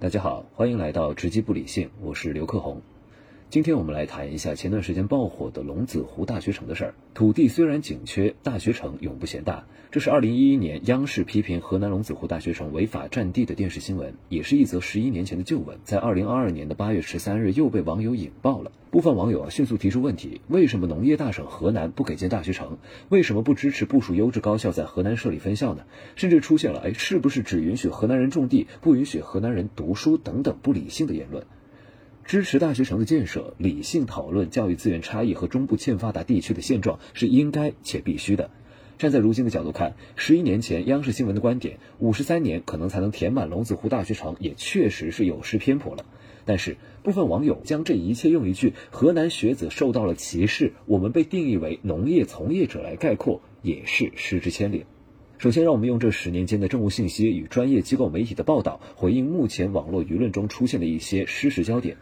大家好，欢迎来到直击不理性，我是刘克宏。今天我们来谈一下前段时间爆火的龙子湖大学城的事儿。土地虽然紧缺，大学城永不嫌大。这是二零一一年央视批评河南龙子湖大学城违法占地的电视新闻，也是一则十一年前的旧闻，在二零二二年的八月十三日又被网友引爆了。部分网友啊迅速提出问题：为什么农业大省河南不给建大学城？为什么不支持部署优质高校在河南设立分校呢？甚至出现了哎，是不是只允许河南人种地，不允许河南人读书等等不理性的言论？支持大学城的建设，理性讨论教育资源差异和中部欠发达地区的现状是应该且必须的。站在如今的角度看，十一年前央视新闻的观点，五十三年可能才能填满龙子湖大学城，也确实是有失偏颇了。但是部分网友将这一切用一句“河南学子受到了歧视，我们被定义为农业从业者”来概括，也是失之千里。首先，让我们用这十年间的政务信息与专业机构媒体的报道，回应目前网络舆论中出现的一些失实焦点。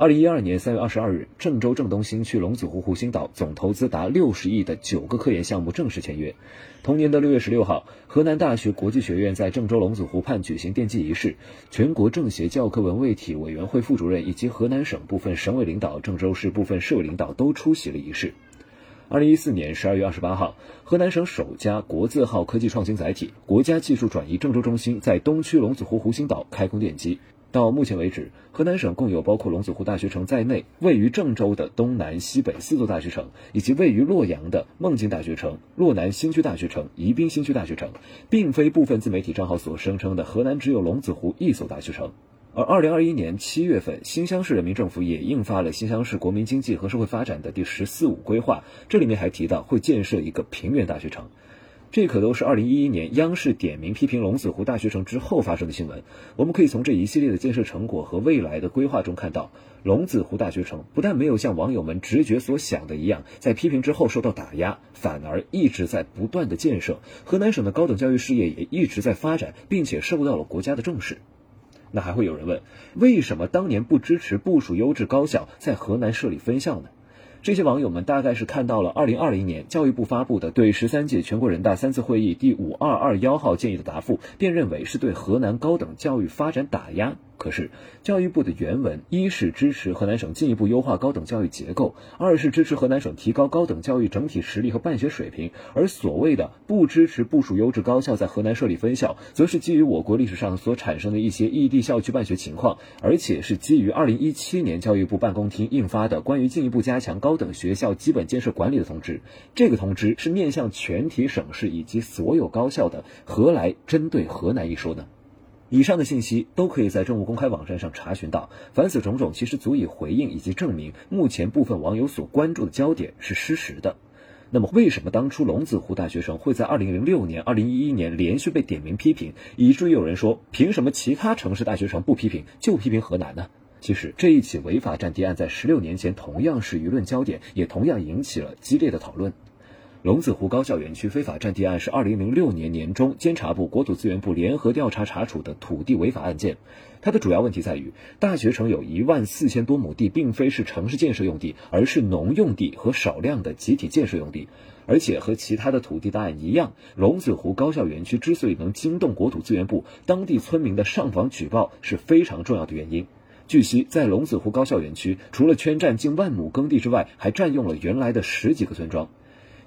二零一二年三月二十二日，郑州郑东新区龙子湖湖心岛总投资达六十亿的九个科研项目正式签约。同年的六月十六号，河南大学国际学院在郑州龙子湖畔举行奠基仪式，全国政协教科文卫体委员会副主任以及河南省部分省委领导、郑州市部分市委领导都出席了仪式。二零一四年十二月二十八号，河南省首家国字号科技创新载体——国家技术转移郑州中心在东区龙子湖湖心岛开工奠基。到目前为止，河南省共有包括龙子湖大学城在内，位于郑州的东南西北四座大学城，以及位于洛阳的孟津大学城、洛南新区大学城、宜宾新区大学城，并非部分自媒体账号所声称的河南只有龙子湖一所大学城。而二零二一年七月份，新乡市人民政府也印发了新乡市国民经济和社会发展的第十四五规划，这里面还提到会建设一个平原大学城。这可都是二零一一年央视点名批评龙子湖大学城之后发生的新闻。我们可以从这一系列的建设成果和未来的规划中看到，龙子湖大学城不但没有像网友们直觉所想的一样，在批评之后受到打压，反而一直在不断的建设。河南省的高等教育事业也一直在发展，并且受到了国家的重视。那还会有人问，为什么当年不支持部署优质高校在河南设立分校呢？这些网友们大概是看到了二零二零年教育部发布的对十三届全国人大三次会议第五二二幺号建议的答复，便认为是对河南高等教育发展打压。可是，教育部的原文一是支持河南省进一步优化高等教育结构，二是支持河南省提高高等教育整体实力和办学水平。而所谓的不支持部署优质高校在河南设立分校，则是基于我国历史上所产生的一些异地校区办学情况，而且是基于二零一七年教育部办公厅印发的关于进一步加强高等学校基本建设管理的通知。这个通知是面向全体省市以及所有高校的，何来针对河南一说呢？以上的信息都可以在政务公开网站上查询到，凡此种种其实足以回应以及证明目前部分网友所关注的焦点是失实的。那么，为什么当初龙子湖大学城会在2006年、2011年连续被点名批评，以至于有人说凭什么其他城市大学城不批评，就批评河南呢？其实这一起违法占地案在16年前同样是舆论焦点，也同样引起了激烈的讨论。龙子湖高校园区非法占地案是二零零六年年中监察部、国土资源部联合调查查处的土地违法案件。它的主要问题在于，大学城有一万四千多亩地，并非是城市建设用地，而是农用地和少量的集体建设用地。而且和其他的土地大案一样，龙子湖高校园区之所以能惊动国土资源部，当地村民的上访举报是非常重要的原因。据悉，在龙子湖高校园区，除了圈占近万亩耕地之外，还占用了原来的十几个村庄。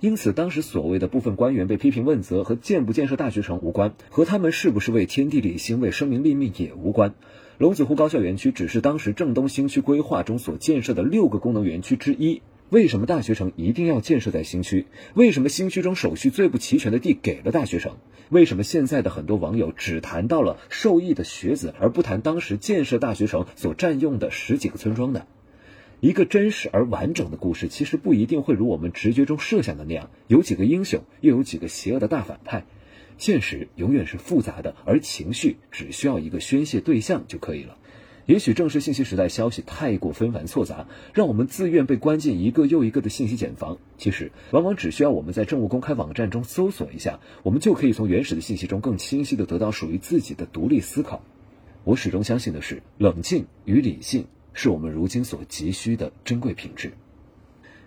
因此，当时所谓的部分官员被批评问责和建不建设大学城无关，和他们是不是为天地立心、为生民立命也无关。龙子湖高校园区只是当时郑东新区规划中所建设的六个功能园区之一。为什么大学城一定要建设在新区？为什么新区中手续最不齐全的地给了大学城？为什么现在的很多网友只谈到了受益的学子，而不谈当时建设大学城所占用的十几个村庄呢？一个真实而完整的故事，其实不一定会如我们直觉中设想的那样，有几个英雄，又有几个邪恶的大反派。现实永远是复杂的，而情绪只需要一个宣泄对象就可以了。也许正是信息时代，消息太过纷繁错杂，让我们自愿被关进一个又一个的信息茧房。其实，往往只需要我们在政务公开网站中搜索一下，我们就可以从原始的信息中更清晰地得到属于自己的独立思考。我始终相信的是，冷静与理性。是我们如今所急需的珍贵品质。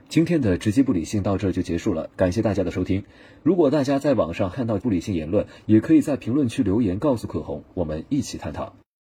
今天的直击不理性到这就结束了，感谢大家的收听。如果大家在网上看到不理性言论，也可以在评论区留言告诉可红，我们一起探讨。